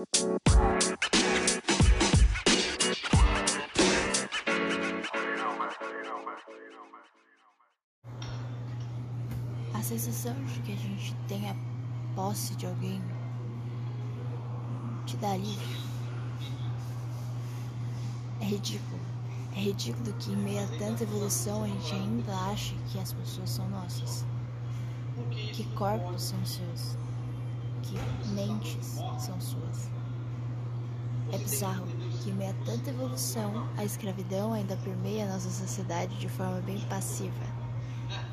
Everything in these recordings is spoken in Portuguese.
A sensação de que a gente tenha posse de alguém te dá alívio. É ridículo. É ridículo que em meio a tanta evolução a gente ainda ache que as pessoas são nossas. Que corpos são seus. Que mentes são suas. É bizarro que em meio a tanta evolução a escravidão ainda permeia nossa sociedade de forma bem passiva.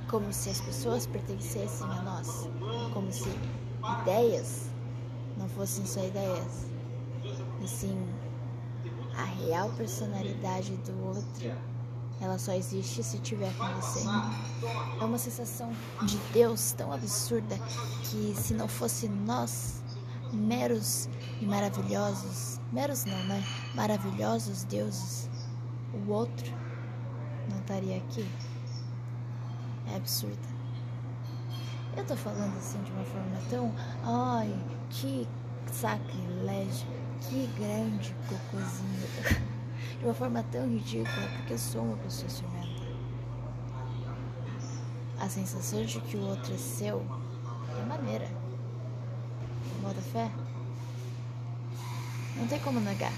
Como se as pessoas pertencessem a nós. Como se ideias não fossem só ideias. E sim a real personalidade do outro, ela só existe se tiver com você. É uma sensação de Deus tão absurda que se não fosse nós, meros e maravilhosos, meros não, né? Maravilhosos deuses, o outro não estaria aqui. É absurda. Eu tô falando assim de uma forma tão. Ai, que sacrilégio, que grande cocôzinho. De uma forma tão ridícula, porque eu sou uma pessoa ciumenta. A sensação de que o outro é seu é maneira. Bota fé? Não tem como negar.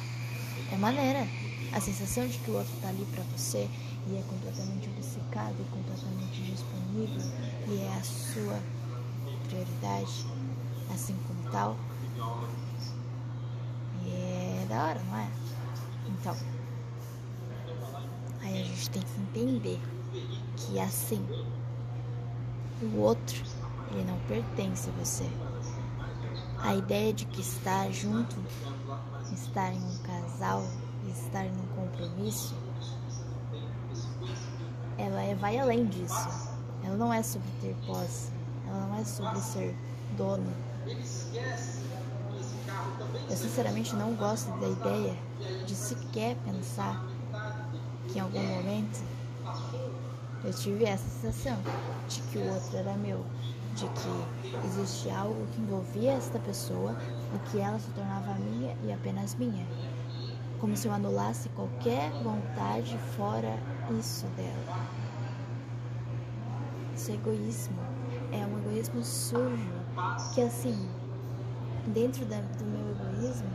É maneira. A sensação de que o outro tá ali pra você e é completamente obcecado e completamente disponível e é a sua prioridade, assim como tal. E é da hora, não é? Então, aí a gente tem que entender que assim, o outro, ele não pertence a você. A ideia de que estar junto, estar em um casal, estar em um compromisso, ela é, vai além disso. Ela não é sobre ter posse, ela não é sobre ser dono. Eu sinceramente não gosto da ideia de sequer pensar que em algum momento eu tive essa sensação de que o outro era meu, de que existia algo que envolvia esta pessoa e que ela se tornava minha e apenas minha. Como se eu anulasse qualquer vontade fora isso dela. Isso é egoísmo. É um egoísmo sujo. Que assim, dentro da, do meu egoísmo,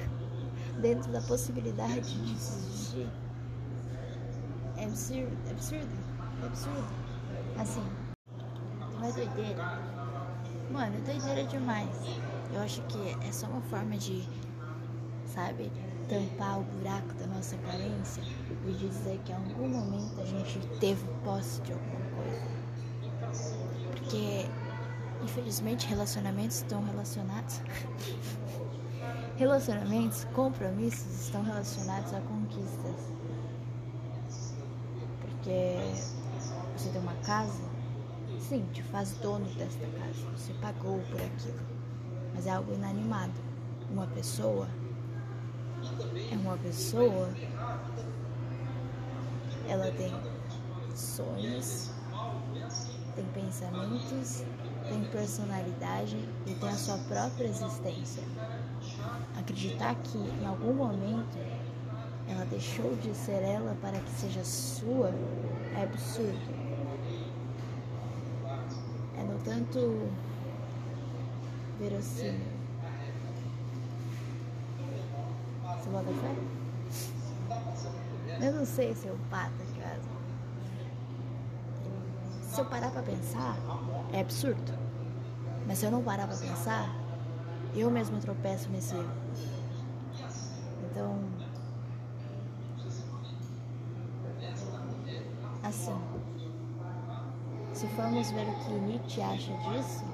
dentro da possibilidade de existir, é absurdo, é absurdo, é absurdo. Assim, não é doideira. Mano, é doideira demais. Eu acho que é só uma forma de, sabe, tampar o buraco da nossa carência e dizer que em algum momento a gente teve posse de alguma coisa. Porque, infelizmente, relacionamentos estão relacionados. relacionamentos, compromissos estão relacionados a conquistas. Porque você tem uma casa, sim, te faz dono desta casa. Você pagou por aquilo. Mas é algo inanimado. Uma pessoa é uma pessoa, ela tem sonhos, tem pensamentos, tem personalidade e tem a sua própria existência. Acreditar que em algum momento ela deixou de ser ela para que seja sua é absurdo. É no tanto verossímil. Você bota fé? Eu não sei se eu pato, cara. Se eu parar pra pensar, é absurdo. Mas se eu não parar pra pensar, eu mesmo tropeço nesse erro. Então. Assim. Se formos ver o que Nietzsche acha disso.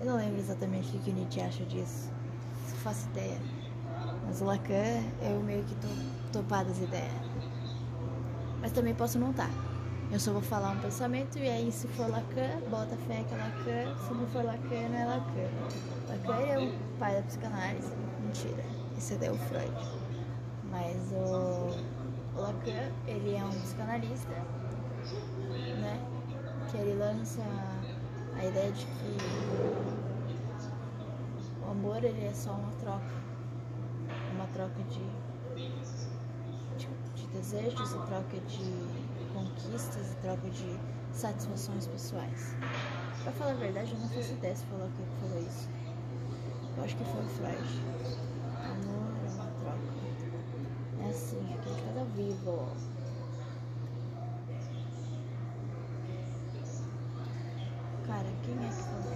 Eu não lembro exatamente o que Nietzsche acha disso. Se faço ideia. Mas o Lacan, eu meio que tô topado as ideias. Mas também posso não estar. Eu só vou falar um pensamento e aí se for Lacan, bota fé que é Lacan. Se não for Lacan, não é Lacan. Lacan é o pai da psicanálise. Mentira. Esse é o Freud. Mas o, o Lacan, ele é um psicanalista, né? Que ele lança a ideia de que amor ele é só uma troca. Uma troca de, de, de desejos, troca de conquistas, troca de satisfações pessoais. Pra falar a verdade, eu não faço ideia se falou que falou isso. Eu acho que foi o Freud. Amor é uma troca. É assim, aquele que tá vivo. Cara, quem é que falou?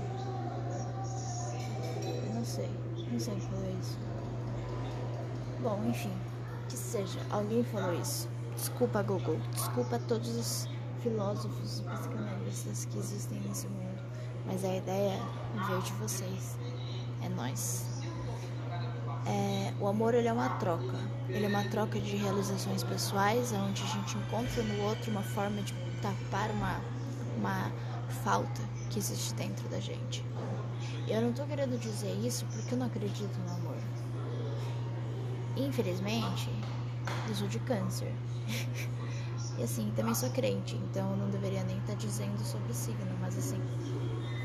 Eu não sei. Não sei quem falou isso. Bom, enfim. Que seja, alguém falou isso. Desculpa, Google. Desculpa todos os filósofos e psicanalistas que existem nesse mundo. Mas a ideia veio de vocês. É nós. É, o amor ele é uma troca. Ele é uma troca de realizações pessoais, onde a gente encontra no outro uma forma de tapar uma, uma falta que existe dentro da gente. Eu não tô querendo dizer isso porque eu não acredito no amor. Infelizmente, eu sou de câncer. e assim, também sou crente, então eu não deveria nem estar tá dizendo sobre signo, mas assim,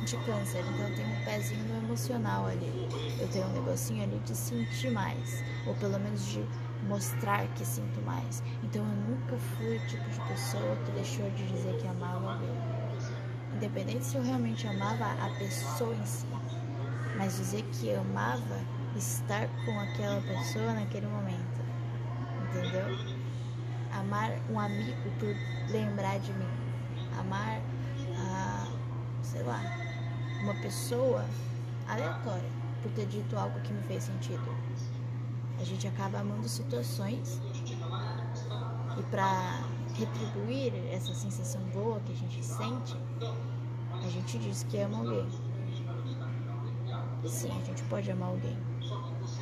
de câncer, então eu tenho um pezinho no emocional ali. Eu tenho um negocinho ali de sentir mais, ou pelo menos de mostrar que sinto mais. Então eu nunca fui o tipo de pessoa que deixou de dizer que amava alguém independente se eu realmente amava a pessoa em si, mas dizer que amava estar com aquela pessoa naquele momento, entendeu? Amar um amigo por lembrar de mim, amar, a, sei lá, uma pessoa aleatória por ter dito algo que me fez sentido. A gente acaba amando situações e para retribuir essa sensação boa que a gente sente, a gente diz que ama alguém. Sim, a gente pode amar alguém.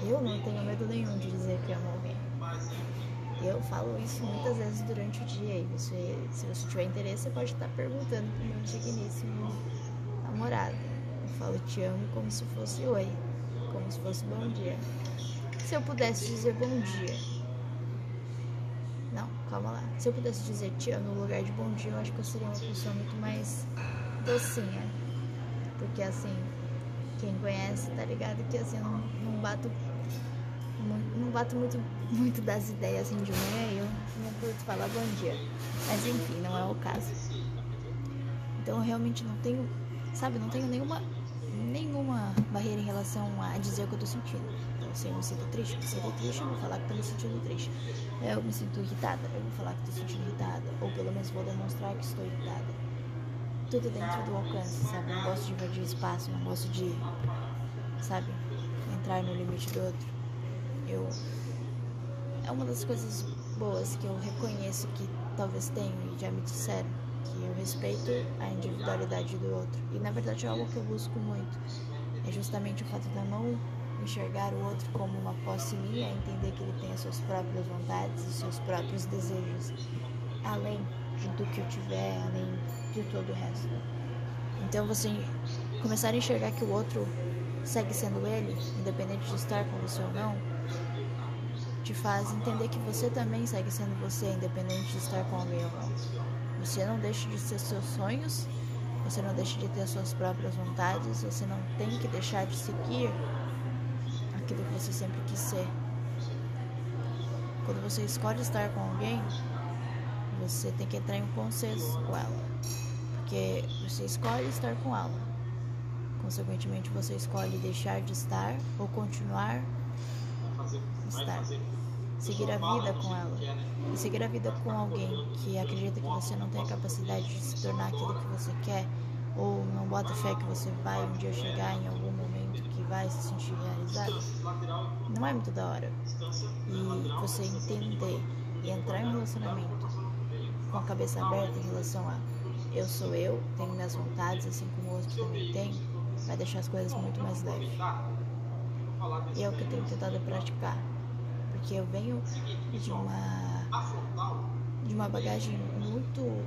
Eu não tenho medo nenhum de dizer que amo alguém. Eu falo isso muitas vezes durante o dia e você, se você tiver interesse, você pode estar perguntando pro meu digníssimo namorado. Eu falo te amo como se fosse oi, como se fosse bom dia. Se eu pudesse dizer bom dia, não, calma lá. Se eu pudesse dizer te amo no lugar de bom dia, eu acho que eu seria uma pessoa muito mais docinha. Porque assim, quem conhece tá ligado que assim, eu não, não bato não bato muito, muito das ideias assim de manhã eu não curto falar bom dia. Mas enfim, não é o caso. Então eu realmente não tenho, sabe, não tenho nenhuma nenhuma barreira em relação a dizer o que eu tô sentindo. Então, se eu me sinto triste, eu me sinto triste, eu vou falar que tô me sentindo triste. Eu me sinto irritada, eu vou falar que tô sentindo irritada. Ou pelo menos vou demonstrar que estou irritada tudo dentro do alcance, sabe? Não gosto de invadir espaço, não gosto de, sabe, entrar no limite do outro. Eu. É uma das coisas boas que eu reconheço que talvez tenho e já me disseram, que eu respeito a individualidade do outro. E na verdade é algo que eu busco muito. É justamente o fato de eu não enxergar o outro como uma posse minha, entender que ele tem as suas próprias vontades e seus próprios desejos, além do que eu tiver, além de todo o resto. Então você começar a enxergar que o outro segue sendo ele, independente de estar com você ou não, te faz entender que você também segue sendo você, independente de estar com alguém ou não. Você não deixa de ser seus sonhos, você não deixa de ter suas próprias vontades, você não tem que deixar de seguir aquilo que você sempre quis ser. Quando você escolhe estar com alguém, você tem que entrar em um consenso com ela. Porque você escolhe estar com ela. Consequentemente, você escolhe deixar de estar ou continuar estar. Seguir a vida com ela. E seguir a vida com alguém que acredita que você não tem a capacidade de se tornar aquilo que você quer ou não bota fé que você vai um dia chegar em algum momento que vai se sentir realizado, não é muito da hora. E você entender e entrar em um relacionamento com a cabeça aberta em relação a eu sou eu, tenho minhas vontades, assim como o outro também tem, vai deixar as coisas muito mais leves. E é o que eu tenho tentado praticar. Porque eu venho de uma de uma bagagem muito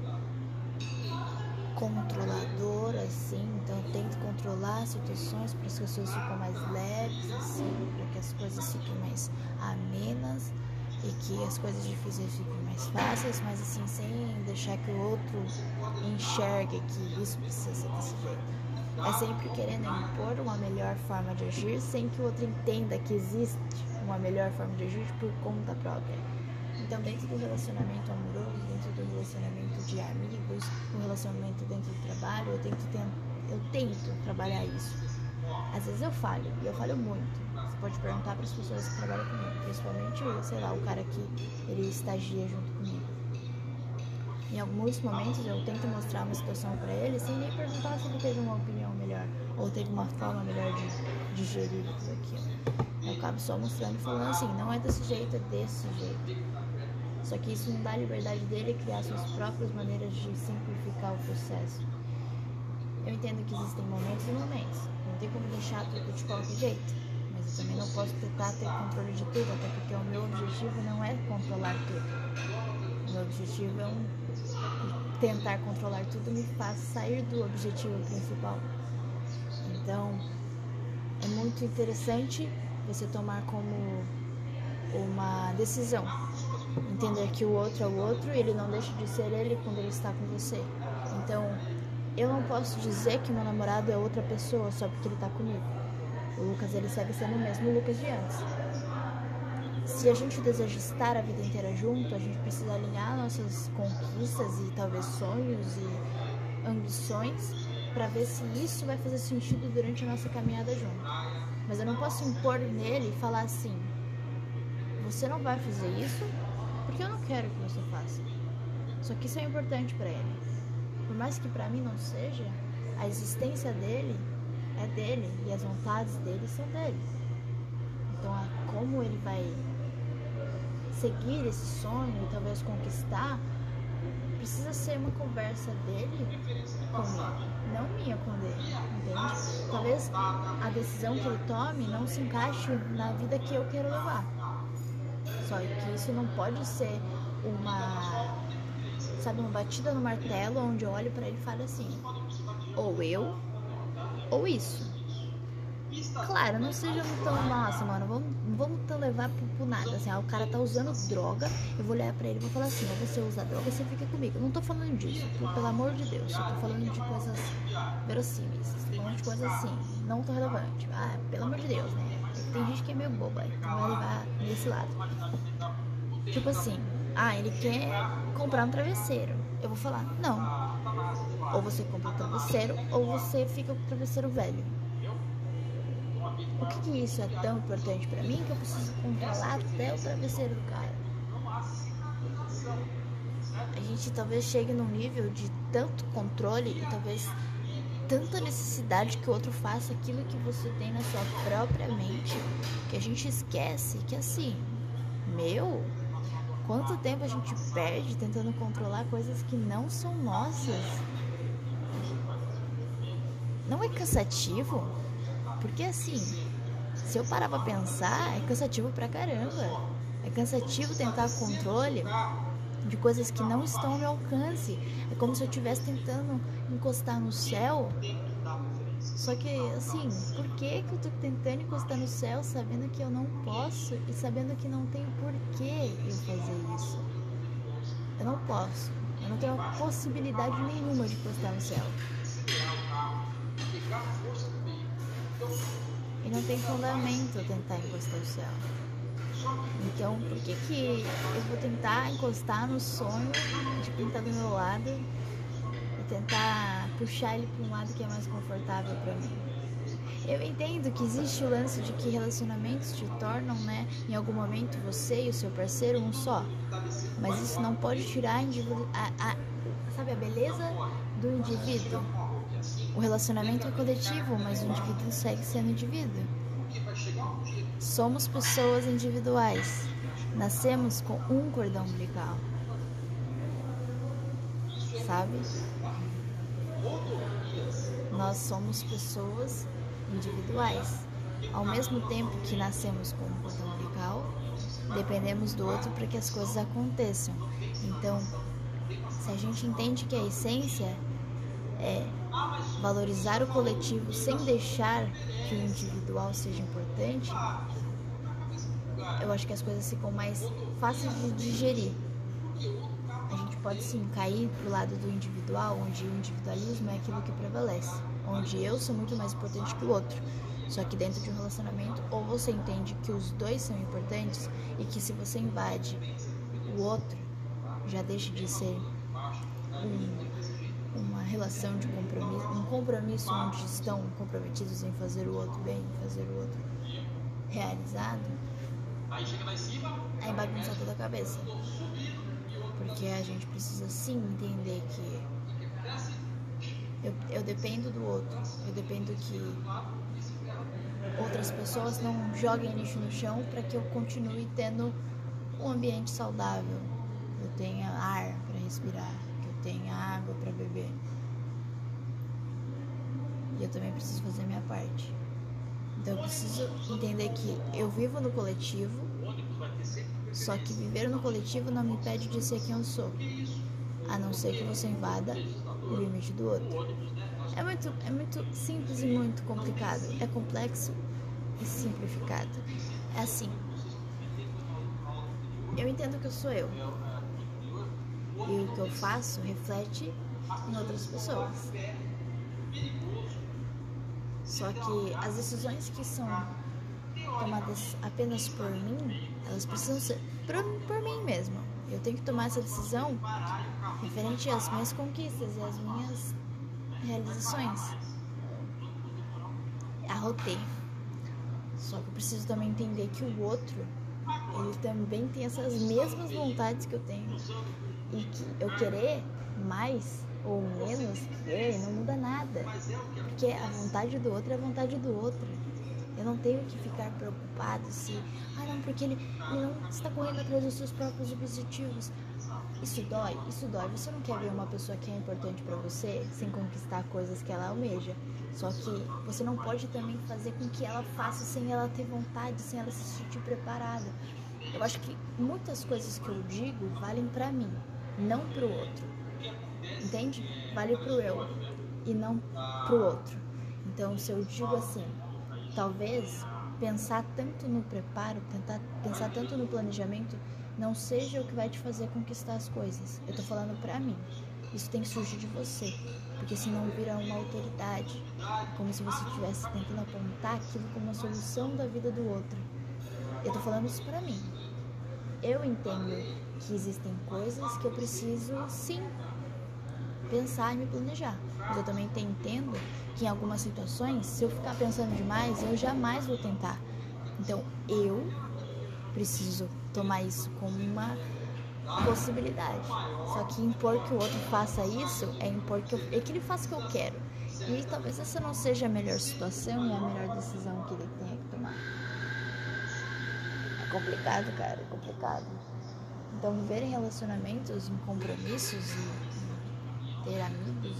controladora, assim, então eu tento controlar as situações para que as coisas fiquem mais leves, assim, para que as coisas fiquem mais amenas e que as coisas difíceis fiquem mais fáceis, mas assim, sem deixar que o outro enxergue que isso precisa ser desse jeito. É sempre querendo impor uma melhor forma de agir sem que o outro entenda que existe uma melhor forma de agir por conta própria. Então, dentro do relacionamento amoroso, dentro do relacionamento de amigos, no relacionamento dentro do trabalho, eu tento, eu tento trabalhar isso. Às vezes eu falho, e eu falho muito. Você pode perguntar para as pessoas que trabalham comigo, principalmente, sei lá, o cara que ele estagia junto comigo. Em alguns momentos eu tento mostrar uma situação para ele sem nem perguntar se ele teve uma opinião melhor ou teve uma forma melhor de digerir tudo aquilo. Eu acabo só mostrando e falando assim, não é desse jeito, é desse jeito. Só que isso não dá a liberdade dele criar suas próprias maneiras de simplificar o processo. Eu entendo que existem momentos e momentos. Não tem como deixar tudo de qualquer jeito. Mas eu também não posso tentar ter controle de tudo, até porque o meu objetivo não é controlar tudo. O meu objetivo é um tentar controlar tudo me faz sair do objetivo principal. Então, é muito interessante você tomar como uma decisão. Entender que o outro é o outro e ele não deixa de ser ele quando ele está com você. Então, eu não posso dizer que meu namorado é outra pessoa só porque ele está comigo. O Lucas, ele segue sendo o mesmo Lucas de antes. Se a gente deseja estar a vida inteira junto, a gente precisa alinhar nossas conquistas e talvez sonhos e ambições para ver se isso vai fazer sentido durante a nossa caminhada junto. Mas eu não posso impor nele e falar assim: você não vai fazer isso porque eu não quero que você faça. Só que isso é importante para ele. Por mais que para mim não seja, a existência dele é dele e as vontades dele são dele. Então, como ele vai seguir esse sonho e talvez conquistar, precisa ser uma conversa dele comigo, não minha ele, entende? Talvez a decisão que ele tome não se encaixe na vida que eu quero levar. Só que isso não pode ser uma, sabe, uma batida no martelo onde eu olho para ele e falo assim: ou eu, ou isso. Claro, não seja tão, nossa, mano, vamos, vamos tão levar pro, pro, nada, assim, ah, o cara tá usando droga, eu vou olhar pra ele e vou falar assim, você usa droga, você fica comigo. Eu não tô falando disso, pelo amor de Deus, eu tô falando de coisas verossímeis, tô falando de coisas assim, não tão relevantes. Ah, pelo amor de Deus, né? Tem gente que é meio boba, então vai levar nesse lado. Tipo assim, ah, ele quer comprar um travesseiro. Eu vou falar, não. Ou você compra um travesseiro, ou você fica com o travesseiro velho. Por que, que isso é tão importante para mim que eu preciso controlar até o travesseiro do cara? A gente talvez chegue num nível de tanto controle e talvez tanta necessidade que o outro faça aquilo que você tem na sua própria mente que a gente esquece que assim, meu, quanto tempo a gente perde tentando controlar coisas que não são nossas? Não é cansativo? Porque assim, se eu parar pra pensar, é cansativo pra caramba. É cansativo tentar controle de coisas que não estão ao meu alcance. É como se eu estivesse tentando encostar no céu. Só que, assim, por que, que eu tô tentando encostar no céu sabendo que eu não posso e sabendo que não tem porquê eu fazer isso? Eu não posso. Eu não tenho possibilidade nenhuma de encostar no céu. Não tem fundamento tentar encostar o céu. Então, por que, que eu vou tentar encostar no sonho de quem tá do meu lado e tentar puxar ele para um lado que é mais confortável para mim? Eu entendo que existe o lance de que relacionamentos te tornam, né, em algum momento você e o seu parceiro um só. Mas isso não pode tirar a, a, sabe, a beleza do indivíduo. O relacionamento é coletivo, mas o indivíduo segue sendo indivíduo. Somos pessoas individuais. Nascemos com um cordão umbilical. Sabe? Nós somos pessoas individuais. Ao mesmo tempo que nascemos com um cordão umbilical, dependemos do outro para que as coisas aconteçam. Então, se a gente entende que a essência é valorizar o coletivo sem deixar que o individual seja importante, eu acho que as coisas ficam mais fáceis de digerir. A gente pode sim cair pro lado do individual, onde o individualismo é aquilo que prevalece. onde eu sou muito mais importante que o outro. Só que dentro de um relacionamento, ou você entende que os dois são importantes e que se você invade o outro, já deixa de ser um, relação de compromisso, um compromisso onde estão comprometidos em fazer o outro bem, fazer o outro realizado, aí bagunça toda a cabeça. Porque a gente precisa sim entender que eu, eu dependo do outro, eu dependo que outras pessoas não joguem lixo no chão para que eu continue tendo um ambiente saudável, eu tenha ar para respirar, tenha água para beber. E eu também preciso fazer minha parte. Então eu preciso entender que eu vivo no coletivo, só que viver no coletivo não me impede de ser quem eu sou, a não ser que você invada o limite do outro. É muito, é muito simples e muito complicado. É complexo e simplificado. É assim. Eu entendo que eu sou eu. E o que eu faço reflete em outras pessoas. Só que as decisões que são tomadas apenas por mim, elas precisam ser por, por mim mesmo. Eu tenho que tomar essa decisão referente às minhas conquistas e às minhas realizações. Arrotei. Só que eu preciso também entender que o outro, ele também tem essas mesmas vontades que eu tenho. E que eu querer mais ou menos que ele não muda nada. Porque a vontade do outro é a vontade do outro. Eu não tenho que ficar preocupado se, ah não, porque ele, ele não está correndo atrás dos seus próprios objetivos. Isso dói, isso dói. Você não quer ver uma pessoa que é importante para você sem conquistar coisas que ela almeja. Só que você não pode também fazer com que ela faça sem ela ter vontade, sem ela se sentir preparada. Eu acho que muitas coisas que eu digo valem para mim, não pro outro. Entende? Vale pro eu e não pro outro. Então, se eu digo assim, talvez pensar tanto no preparo, tentar pensar tanto no planejamento não seja o que vai te fazer conquistar as coisas. Eu tô falando pra mim. Isso tem que surgir de você, porque senão vira uma autoridade, como se você estivesse tentando apontar aquilo como a solução da vida do outro. Eu tô falando isso pra mim. Eu entendo que existem coisas que eu preciso sim pensar e me planejar. Mas eu também entendo que em algumas situações, se eu ficar pensando demais, eu jamais vou tentar. Então eu preciso tomar isso como uma possibilidade. Só que impor que o outro faça isso é impor que, eu, é que ele faça o que eu quero. E talvez essa não seja a melhor situação e a melhor decisão que ele tenha que tomar. É complicado, cara, é complicado. Então, viver em relacionamentos, em compromissos e, ter amigos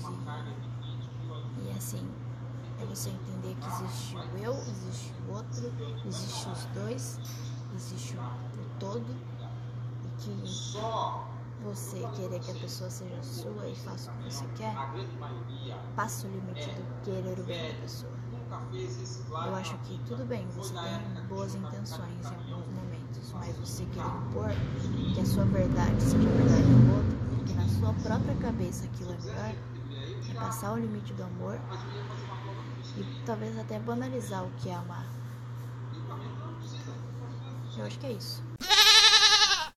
e, e assim, é você entender que existe o eu, existe o outro, existe os dois existe o todo e que você querer que a pessoa seja sua e faça o que você quer, passa o limite do querer o bem da pessoa. Eu acho que tudo bem, você tem boas intenções mas você quer impor que a sua verdade seja a verdade do outro, porque na sua própria cabeça aquilo é melhor, é passar o limite do amor e talvez até banalizar o que é amar. Eu acho que é isso.